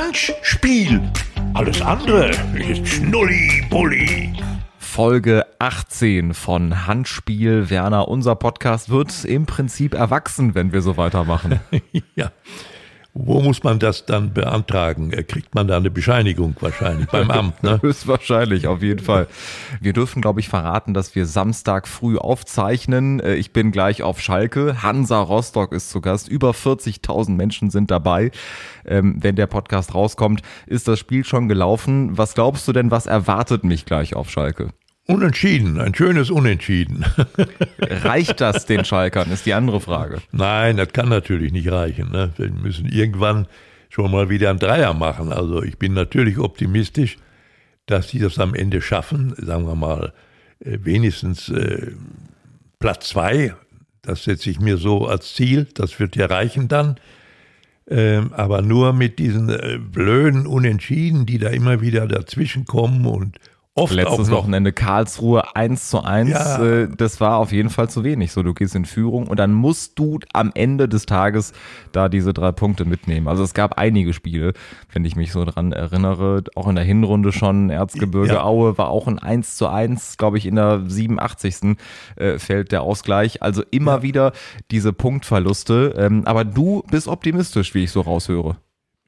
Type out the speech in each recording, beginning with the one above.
Handspiel. Alles andere ist Schnulli-Bulli. Folge 18 von Handspiel. Werner, unser Podcast wird im Prinzip erwachsen, wenn wir so weitermachen. ja. Wo muss man das dann beantragen? Äh, kriegt man da eine Bescheinigung wahrscheinlich beim Amt? Ne? Höchstwahrscheinlich, auf jeden Fall. Wir dürfen, glaube ich, verraten, dass wir Samstag früh aufzeichnen. Äh, ich bin gleich auf Schalke. Hansa Rostock ist zu Gast. Über 40.000 Menschen sind dabei. Ähm, wenn der Podcast rauskommt, ist das Spiel schon gelaufen. Was glaubst du denn, was erwartet mich gleich auf Schalke? Unentschieden, ein schönes Unentschieden. Reicht das den Schalkern, ist die andere Frage. Nein, das kann natürlich nicht reichen. Ne? Wir müssen irgendwann schon mal wieder ein Dreier machen. Also ich bin natürlich optimistisch, dass sie das am Ende schaffen. Sagen wir mal, äh, wenigstens äh, Platz zwei. Das setze ich mir so als Ziel. Das wird ja reichen dann. Ähm, aber nur mit diesen äh, blöden Unentschieden, die da immer wieder dazwischen kommen und Oft Letztes Wochenende Karlsruhe 1 zu 1. Ja. Äh, das war auf jeden Fall zu wenig. So, du gehst in Führung und dann musst du am Ende des Tages da diese drei Punkte mitnehmen. Also es gab einige Spiele, wenn ich mich so dran erinnere. Auch in der Hinrunde schon. Erzgebirge ja. Aue war auch ein 1 zu 1, glaube ich, in der 87. Äh, fällt der Ausgleich. Also immer ja. wieder diese Punktverluste. Ähm, aber du bist optimistisch, wie ich so raushöre.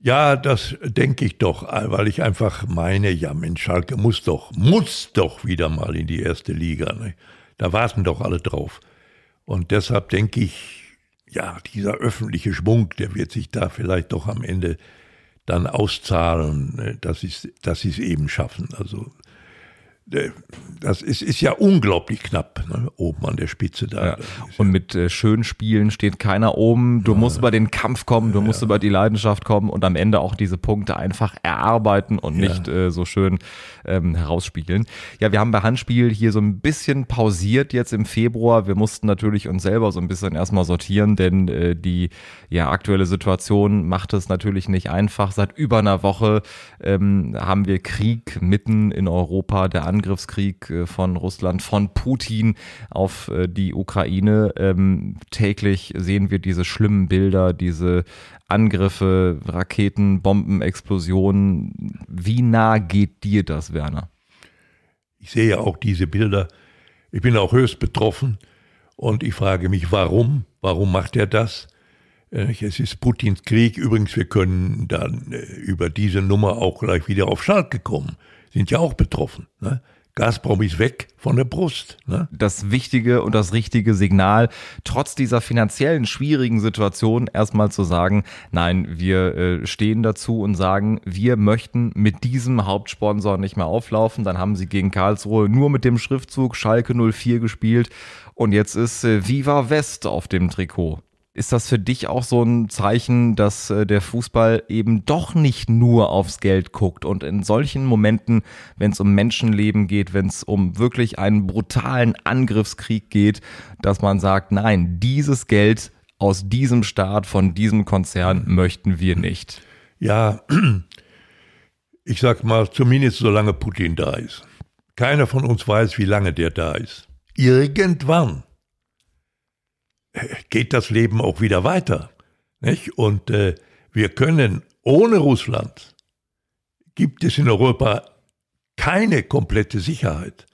Ja, das denke ich doch, weil ich einfach meine, ja Mensch, Schalke muss doch, muss doch wieder mal in die erste Liga. Ne? Da warten doch alle drauf. Und deshalb denke ich, ja, dieser öffentliche Schwung, der wird sich da vielleicht doch am Ende dann auszahlen, ne? dass sie es eben schaffen. Also das ist, ist ja unglaublich knapp, ne? oben an der Spitze da. Ja. Und mit äh, schönen Spielen steht keiner oben. Du ja. musst über den Kampf kommen, du musst über die Leidenschaft kommen und am Ende auch diese Punkte einfach erarbeiten und nicht äh, so schön ähm, herausspielen. Ja, wir haben bei Handspiel hier so ein bisschen pausiert jetzt im Februar. Wir mussten natürlich uns selber so ein bisschen erstmal sortieren, denn äh, die ja, aktuelle Situation macht es natürlich nicht einfach. Seit über einer Woche ähm, haben wir Krieg mitten in Europa, der Angriffskrieg äh, von Russland, von Putin auf äh, die Ukraine. Ähm, täglich sehen wir diese schlimmen Bilder, diese Angriffe, Raketen, Bomben, Explosionen. Wie nah geht dir das, Werner? Ich sehe auch diese Bilder. Ich bin auch höchst betroffen und ich frage mich, warum? Warum macht er das? Äh, es ist Putins Krieg. Übrigens, wir können dann über diese Nummer auch gleich wieder auf Schalke kommen sind ja auch betroffen. Ne? Gazprom ist weg von der Brust. Ne? Das wichtige und das richtige Signal, trotz dieser finanziellen schwierigen Situation erstmal zu sagen, nein, wir äh, stehen dazu und sagen, wir möchten mit diesem Hauptsponsor nicht mehr auflaufen. Dann haben sie gegen Karlsruhe nur mit dem Schriftzug Schalke 04 gespielt und jetzt ist äh, Viva West auf dem Trikot. Ist das für dich auch so ein Zeichen, dass äh, der Fußball eben doch nicht nur aufs Geld guckt und in solchen Momenten, wenn es um Menschenleben geht, wenn es um wirklich einen brutalen Angriffskrieg geht, dass man sagt, nein, dieses Geld aus diesem Staat, von diesem Konzern möchten wir nicht? Ja, ich sag mal, zumindest solange Putin da ist. Keiner von uns weiß, wie lange der da ist. Irgendwann geht das Leben auch wieder weiter. Nicht? Und äh, wir können ohne Russland, gibt es in Europa keine komplette Sicherheit.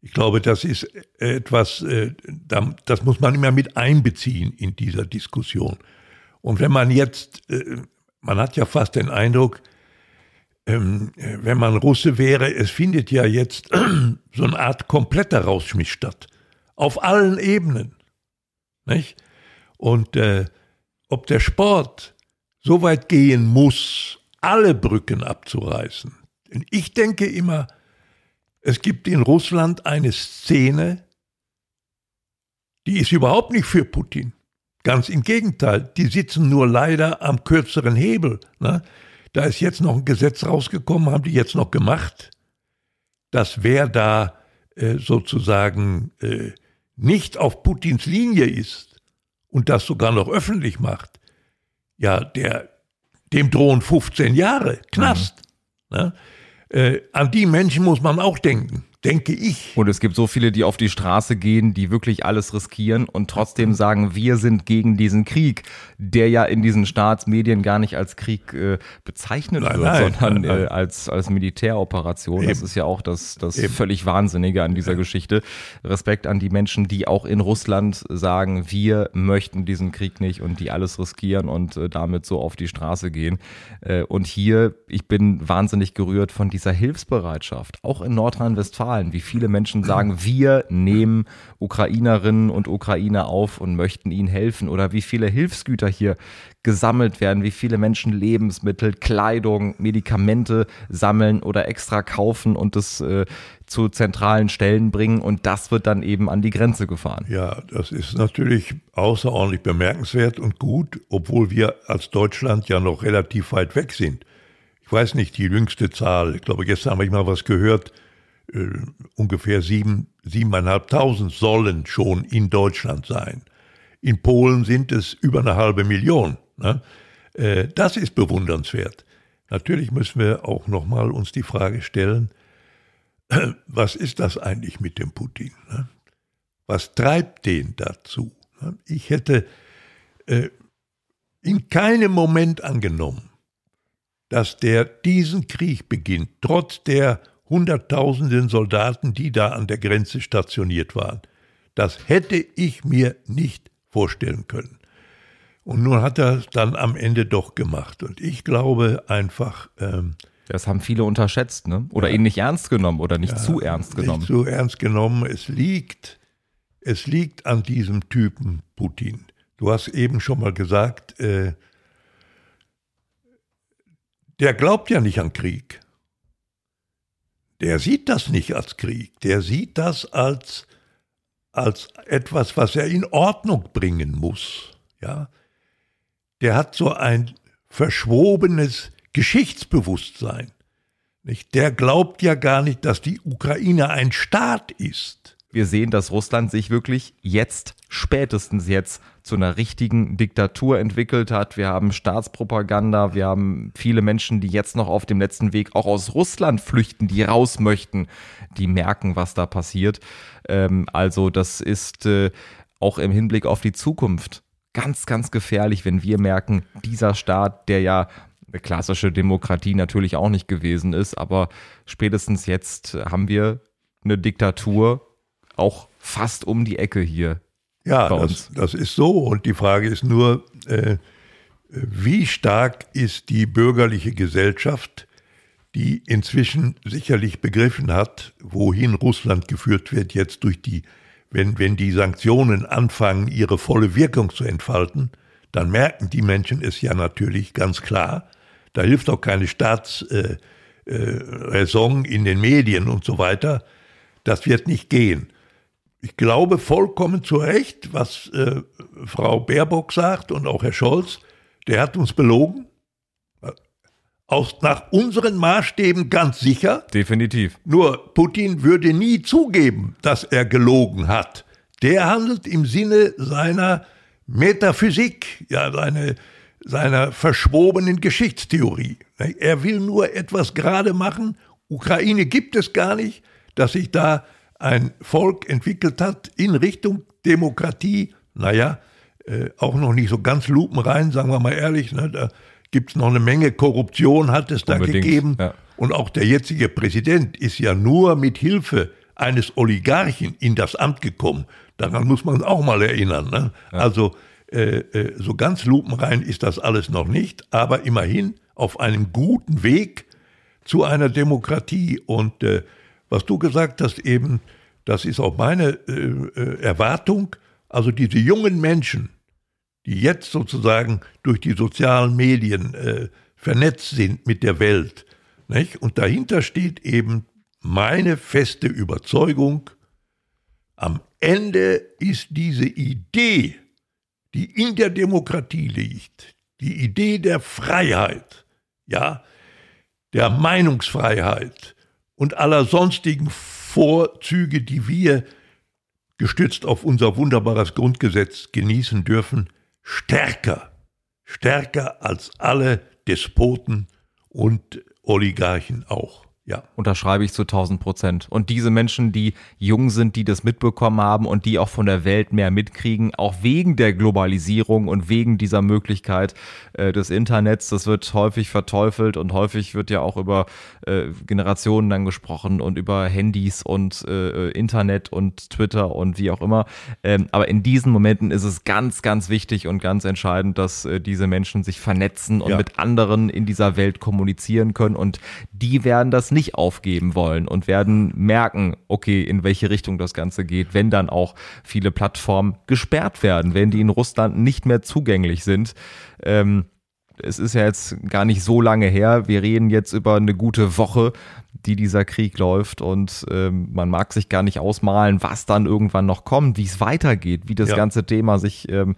Ich glaube, das ist etwas, äh, das muss man immer mit einbeziehen in dieser Diskussion. Und wenn man jetzt, äh, man hat ja fast den Eindruck, ähm, wenn man Russe wäre, es findet ja jetzt so eine Art kompletter Rausschmiss statt. Auf allen Ebenen. Nicht? Und äh, ob der Sport so weit gehen muss, alle Brücken abzureißen. Denn ich denke immer, es gibt in Russland eine Szene, die ist überhaupt nicht für Putin. Ganz im Gegenteil, die sitzen nur leider am kürzeren Hebel. Ne? Da ist jetzt noch ein Gesetz rausgekommen, haben die jetzt noch gemacht, dass wer da äh, sozusagen äh, nicht auf Putins Linie ist und das sogar noch öffentlich macht, ja, der, dem drohen 15 Jahre Knast. Mhm. Ne? Äh, an die Menschen muss man auch denken. Denke ich. Und es gibt so viele, die auf die Straße gehen, die wirklich alles riskieren und trotzdem sagen, wir sind gegen diesen Krieg, der ja in diesen Staatsmedien gar nicht als Krieg äh, bezeichnet Nein, wird, nein, sondern nein. Äh, als, als Militäroperation. Das Eben. ist ja auch das, das Eben. völlig Wahnsinnige an dieser Geschichte. Respekt an die Menschen, die auch in Russland sagen, wir möchten diesen Krieg nicht und die alles riskieren und äh, damit so auf die Straße gehen. Äh, und hier, ich bin wahnsinnig gerührt von dieser Hilfsbereitschaft, auch in Nordrhein-Westfalen, wie viele Menschen sagen, wir nehmen Ukrainerinnen und Ukrainer auf und möchten ihnen helfen oder wie viele Hilfsgüter hier gesammelt werden, wie viele Menschen Lebensmittel, Kleidung, Medikamente sammeln oder extra kaufen und das äh, zu zentralen Stellen bringen und das wird dann eben an die Grenze gefahren. Ja, das ist natürlich außerordentlich bemerkenswert und gut, obwohl wir als Deutschland ja noch relativ weit weg sind. Ich weiß nicht die jüngste Zahl. Ich glaube, gestern habe ich mal was gehört. Äh, ungefähr sieben, siebeneinhalbtausend sollen schon in Deutschland sein. In Polen sind es über eine halbe Million. Ne? Äh, das ist bewundernswert. Natürlich müssen wir auch nochmal uns die Frage stellen, was ist das eigentlich mit dem Putin? Ne? Was treibt den dazu? Ne? Ich hätte äh, in keinem Moment angenommen, dass der diesen Krieg beginnt, trotz der Hunderttausenden Soldaten, die da an der Grenze stationiert waren. Das hätte ich mir nicht vorstellen können. Und nun hat er es dann am Ende doch gemacht. Und ich glaube einfach, ähm, Das haben viele unterschätzt, ne? Oder ihn nicht ernst genommen oder nicht zu ernst genommen. Nicht so ernst genommen. Es liegt, es liegt an diesem Typen Putin. Du hast eben schon mal gesagt, äh, der glaubt ja nicht an Krieg. Der sieht das nicht als Krieg. Der sieht das als, als etwas, was er in Ordnung bringen muss. Ja? Der hat so ein verschwobenes Geschichtsbewusstsein. Nicht? Der glaubt ja gar nicht, dass die Ukraine ein Staat ist. Wir sehen, dass Russland sich wirklich jetzt, spätestens jetzt, zu einer richtigen Diktatur entwickelt hat. Wir haben Staatspropaganda, wir haben viele Menschen, die jetzt noch auf dem letzten Weg auch aus Russland flüchten, die raus möchten, die merken, was da passiert. Ähm, also das ist äh, auch im Hinblick auf die Zukunft ganz, ganz gefährlich, wenn wir merken, dieser Staat, der ja eine klassische Demokratie natürlich auch nicht gewesen ist, aber spätestens jetzt haben wir eine Diktatur auch fast um die Ecke hier. Ja, das, das ist so. Und die Frage ist nur, äh, wie stark ist die bürgerliche Gesellschaft, die inzwischen sicherlich begriffen hat, wohin Russland geführt wird, jetzt durch die, wenn, wenn die Sanktionen anfangen, ihre volle Wirkung zu entfalten, dann merken die Menschen es ja natürlich ganz klar. Da hilft auch keine Staatsräson äh, äh, in den Medien und so weiter. Das wird nicht gehen. Ich glaube vollkommen zu Recht, was äh, Frau Baerbock sagt und auch Herr Scholz, der hat uns belogen. Aus, nach unseren Maßstäben ganz sicher. Definitiv. Nur Putin würde nie zugeben, dass er gelogen hat. Der handelt im Sinne seiner Metaphysik, ja, seine, seiner verschwobenen Geschichtstheorie. Er will nur etwas gerade machen. Ukraine gibt es gar nicht, dass sich da ein Volk entwickelt hat in Richtung Demokratie. Naja, äh, auch noch nicht so ganz lupenrein, sagen wir mal ehrlich. Ne, da gibt es noch eine Menge Korruption, hat es da Unbedingt, gegeben. ja. Und auch der jetzige Präsident ist ja nur mit Hilfe eines Oligarchen in das Amt gekommen. Daran muss man auch mal erinnern. Ne? Also äh, äh, so ganz lupenrein ist das alles noch nicht, aber immerhin auf einem guten Weg zu einer Demokratie. Und äh, was du gesagt hast eben, das ist auch meine äh, äh, Erwartung. Also diese jungen Menschen, die jetzt sozusagen durch die sozialen Medien äh, vernetzt sind mit der Welt. Nicht? Und dahinter steht eben meine feste Überzeugung, am Ende ist diese Idee, die in der Demokratie liegt, die Idee der Freiheit, ja, der Meinungsfreiheit und aller sonstigen Vorzüge, die wir gestützt auf unser wunderbares Grundgesetz genießen dürfen, stärker, stärker als alle Despoten und Oligarchen auch. Ja. Unterschreibe ich zu 1000 Prozent. Und diese Menschen, die jung sind, die das mitbekommen haben und die auch von der Welt mehr mitkriegen, auch wegen der Globalisierung und wegen dieser Möglichkeit äh, des Internets, das wird häufig verteufelt und häufig wird ja auch über äh, Generationen dann gesprochen und über Handys und äh, Internet und Twitter und wie auch immer. Ähm, aber in diesen Momenten ist es ganz, ganz wichtig und ganz entscheidend, dass äh, diese Menschen sich vernetzen und ja. mit anderen in dieser Welt kommunizieren können und die werden das nicht aufgeben wollen und werden merken, okay, in welche Richtung das Ganze geht, wenn dann auch viele Plattformen gesperrt werden, wenn die in Russland nicht mehr zugänglich sind. Ähm, es ist ja jetzt gar nicht so lange her. Wir reden jetzt über eine gute Woche, die dieser Krieg läuft und ähm, man mag sich gar nicht ausmalen, was dann irgendwann noch kommt, wie es weitergeht, wie das ja. ganze Thema sich ähm,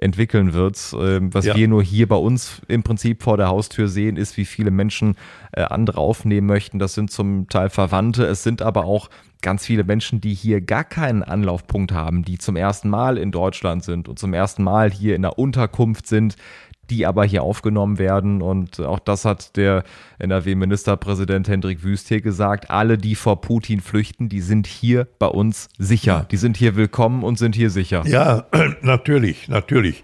entwickeln wird. Ähm, was ja. wir nur hier bei uns im Prinzip vor der Haustür sehen, ist, wie viele Menschen äh, andere aufnehmen möchten. Das sind zum Teil Verwandte, es sind aber auch ganz viele Menschen, die hier gar keinen Anlaufpunkt haben, die zum ersten Mal in Deutschland sind und zum ersten Mal hier in der Unterkunft sind, die aber hier aufgenommen werden. Und auch das hat der NRW-Ministerpräsident Hendrik Wüst hier gesagt. Alle, die vor Putin flüchten, die sind hier bei uns sicher. Die sind hier willkommen und sind hier sicher. Ja, natürlich, natürlich.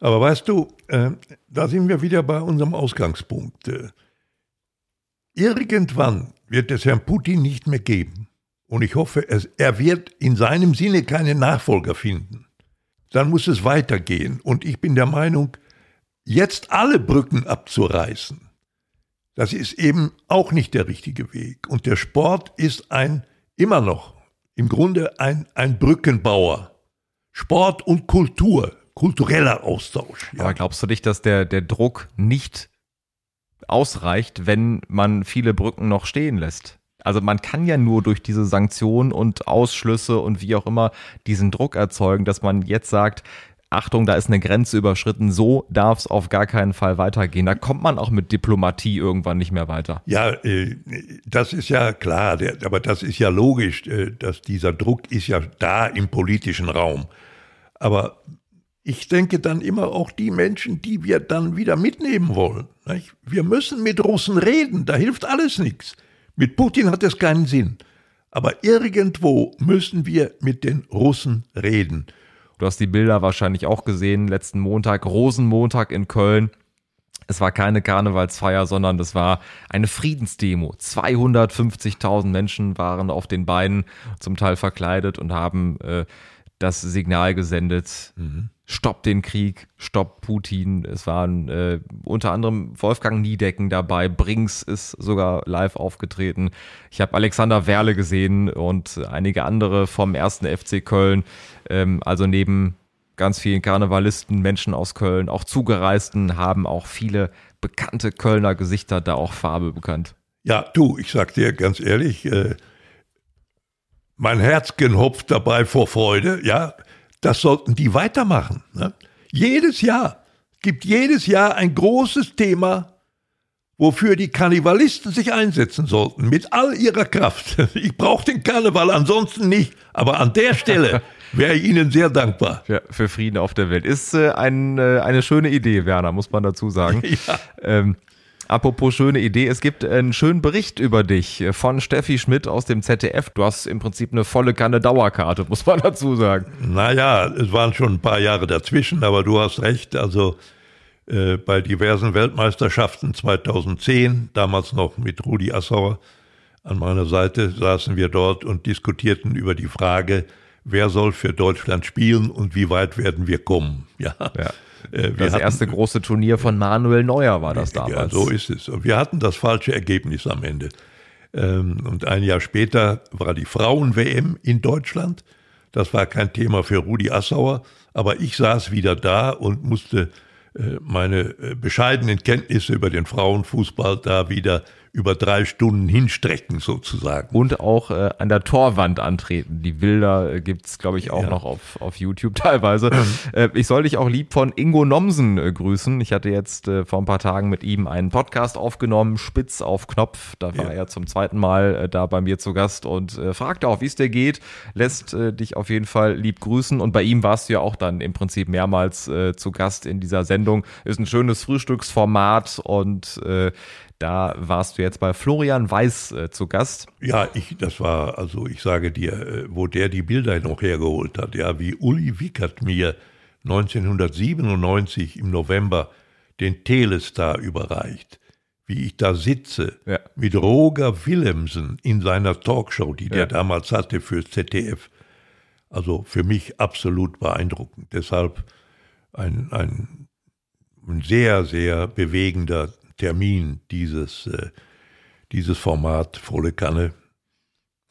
Aber weißt du, äh, da sind wir wieder bei unserem Ausgangspunkt. Äh, irgendwann wird es Herrn Putin nicht mehr geben. Und ich hoffe, es, er wird in seinem Sinne keine Nachfolger finden. Dann muss es weitergehen. Und ich bin der Meinung, jetzt alle Brücken abzureißen, das ist eben auch nicht der richtige Weg. Und der Sport ist ein, immer noch, im Grunde ein, ein Brückenbauer. Sport und Kultur, kultureller Austausch. Ja. Aber glaubst du nicht, dass der, der Druck nicht ausreicht, wenn man viele Brücken noch stehen lässt? Also man kann ja nur durch diese Sanktionen und Ausschlüsse und wie auch immer diesen Druck erzeugen, dass man jetzt sagt, Achtung, da ist eine Grenze überschritten, so darf es auf gar keinen Fall weitergehen. Da kommt man auch mit Diplomatie irgendwann nicht mehr weiter. Ja, äh, das ist ja klar, aber das ist ja logisch, äh, dass dieser Druck ist ja da im politischen Raum. Aber ich denke dann immer auch die Menschen, die wir dann wieder mitnehmen wollen. Wir müssen mit Russen reden, da hilft alles nichts. Mit Putin hat es keinen Sinn. Aber irgendwo müssen wir mit den Russen reden. Du hast die Bilder wahrscheinlich auch gesehen, letzten Montag, Rosenmontag in Köln. Es war keine Karnevalsfeier, sondern es war eine Friedensdemo. 250.000 Menschen waren auf den Beinen, zum Teil verkleidet und haben äh, das Signal gesendet. Mhm. Stopp den Krieg, stopp Putin. Es waren äh, unter anderem Wolfgang Niedecken dabei, Brings ist sogar live aufgetreten. Ich habe Alexander Werle gesehen und einige andere vom ersten FC Köln. Ähm, also neben ganz vielen Karnevalisten, Menschen aus Köln, auch Zugereisten, haben auch viele bekannte Kölner Gesichter da auch Farbe bekannt. Ja, du, ich sag dir ganz ehrlich, äh, mein Herz hopft dabei vor Freude, ja, das sollten die weitermachen. Ne? Jedes Jahr gibt jedes Jahr ein großes Thema, wofür die Karnevalisten sich einsetzen sollten, mit all ihrer Kraft. Ich brauche den Karneval ansonsten nicht, aber an der Stelle wäre ich Ihnen sehr dankbar. Ja, für Frieden auf der Welt. Ist äh, ein, äh, eine schöne Idee, Werner, muss man dazu sagen. Ja. Ähm, Apropos schöne Idee, es gibt einen schönen Bericht über dich von Steffi Schmidt aus dem ZDF. Du hast im Prinzip eine volle Kanne Dauerkarte, muss man dazu sagen. Naja, es waren schon ein paar Jahre dazwischen, aber du hast recht. Also äh, bei diversen Weltmeisterschaften 2010, damals noch mit Rudi Assauer an meiner Seite, saßen wir dort und diskutierten über die Frage, wer soll für Deutschland spielen und wie weit werden wir kommen. Ja. ja. Äh, das hatten, erste große Turnier von Manuel Neuer war das damals. Ja, so ist es. Und wir hatten das falsche Ergebnis am Ende. Ähm, und ein Jahr später war die Frauen-WM in Deutschland. Das war kein Thema für Rudi Assauer, aber ich saß wieder da und musste äh, meine äh, bescheidenen Kenntnisse über den Frauenfußball da wieder über drei Stunden hinstrecken sozusagen. Und auch äh, an der Torwand antreten. Die Bilder äh, gibt's glaube ich, auch ja. noch auf, auf YouTube teilweise. äh, ich soll dich auch lieb von Ingo Nomsen äh, grüßen. Ich hatte jetzt äh, vor ein paar Tagen mit ihm einen Podcast aufgenommen, Spitz auf Knopf. Da war ja. er zum zweiten Mal äh, da bei mir zu Gast und äh, fragte auch, wie es dir geht. Lässt äh, dich auf jeden Fall lieb grüßen. Und bei ihm warst du ja auch dann im Prinzip mehrmals äh, zu Gast in dieser Sendung. Ist ein schönes Frühstücksformat und äh, Da warst du jetzt bei Florian Weiß äh, zu Gast. Ja, ich, das war, also ich sage dir, äh, wo der die Bilder noch hergeholt hat, ja, wie Uli Wickert mir 1997 im November den Telestar überreicht, wie ich da sitze Ja. mit Roger Willemsen in seiner Talkshow, die der Ja. damals hatte fürs ZDF. Also für mich absolut beeindruckend. Deshalb ein, ein, ein sehr, sehr bewegender Termin, dieses, äh, dieses Format Volle Kanne.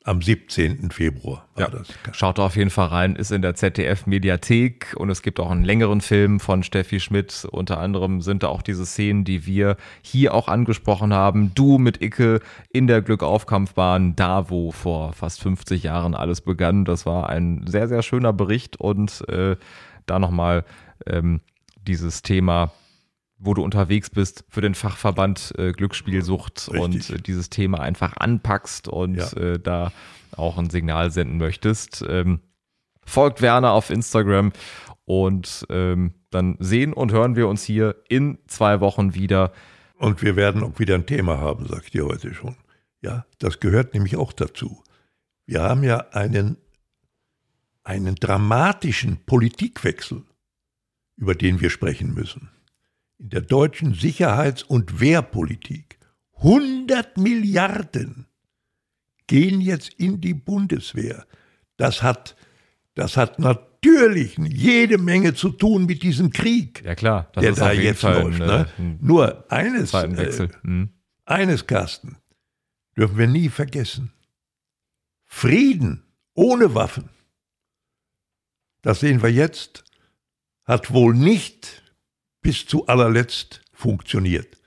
Am 17. Februar war Ja. das. Schaut da auf jeden Fall rein, ist in der ZDF-Mediathek und es gibt auch einen längeren Film von Steffi Schmidt. Unter anderem sind da auch diese Szenen, die wir hier auch angesprochen haben. Du mit Icke in der Glückaufkampfbahn, da wo vor fast 50 Jahren alles begann. Das war ein sehr, sehr schöner Bericht und äh, da nochmal ähm, dieses Thema wo du unterwegs bist für den Fachverband äh, Glücksspielsucht Richtig. und äh, dieses Thema einfach anpackst und Ja. äh, da auch ein Signal senden möchtest. Ähm, folgt Werner auf Instagram und ähm, dann sehen und hören wir uns hier in zwei Wochen wieder. Und wir werden auch wieder ein Thema haben, sag ich dir heute schon. Ja, das gehört nämlich auch dazu. Wir haben ja einen, einen dramatischen Politikwechsel, über den wir sprechen müssen. In der deutschen Sicherheits- und Wehrpolitik. 100 Milliarden gehen jetzt in die Bundeswehr. Das hat, das hat natürlich jede Menge zu tun mit diesem Krieg Ja klar, das der ist da jetzt Fall läuft. ein, ne? ein Nur eines, äh, Hm. eines, Carsten, dürfen wir nie vergessen. Frieden ohne Waffen, das sehen wir jetzt, hat wohl nicht bis zu allerletzt funktioniert.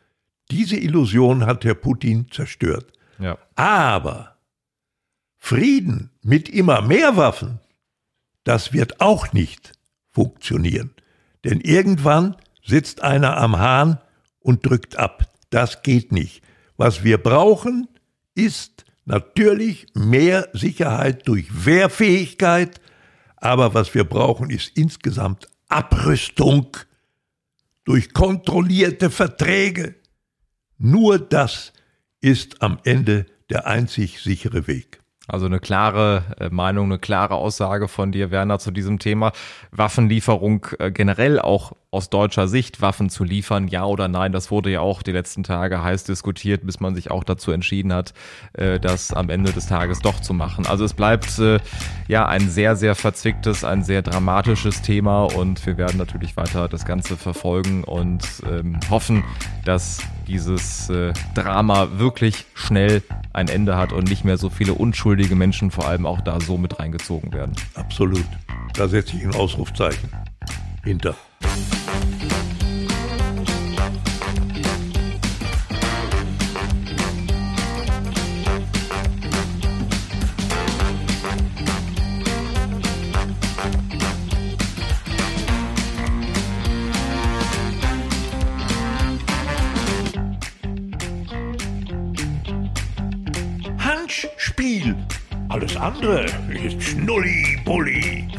Diese Illusion hat Herr Putin zerstört. Ja. Aber Frieden mit immer mehr Waffen, das wird auch nicht funktionieren. Denn irgendwann sitzt einer am Hahn und drückt ab. Das geht nicht. Was wir brauchen, ist natürlich mehr Sicherheit durch Wehrfähigkeit. Aber was wir brauchen, ist insgesamt Abrüstung durch kontrollierte Verträge. Nur das ist am Ende der einzig sichere Weg. Also eine klare äh, Meinung, eine klare Aussage von dir, Werner, zu diesem Thema. Waffenlieferung äh, generell auch aus deutscher Sicht, Waffen zu liefern, ja oder nein, das wurde ja auch die letzten Tage heiß diskutiert, bis man sich auch dazu entschieden hat, äh, das am Ende des Tages doch zu machen. Also es bleibt ja ein sehr, sehr verzwicktes, ein sehr dramatisches Thema und wir werden natürlich weiter das Ganze verfolgen und ähm, hoffen, dass dieses äh, Drama wirklich schnell ein Ende hat und nicht mehr so viele unschuldige Menschen vor allem auch da so mit reingezogen werden. Absolut. Da setze ich ein Ausrufzeichen hinter. Handspiel. Alles andere ist Schnulli-Bulli.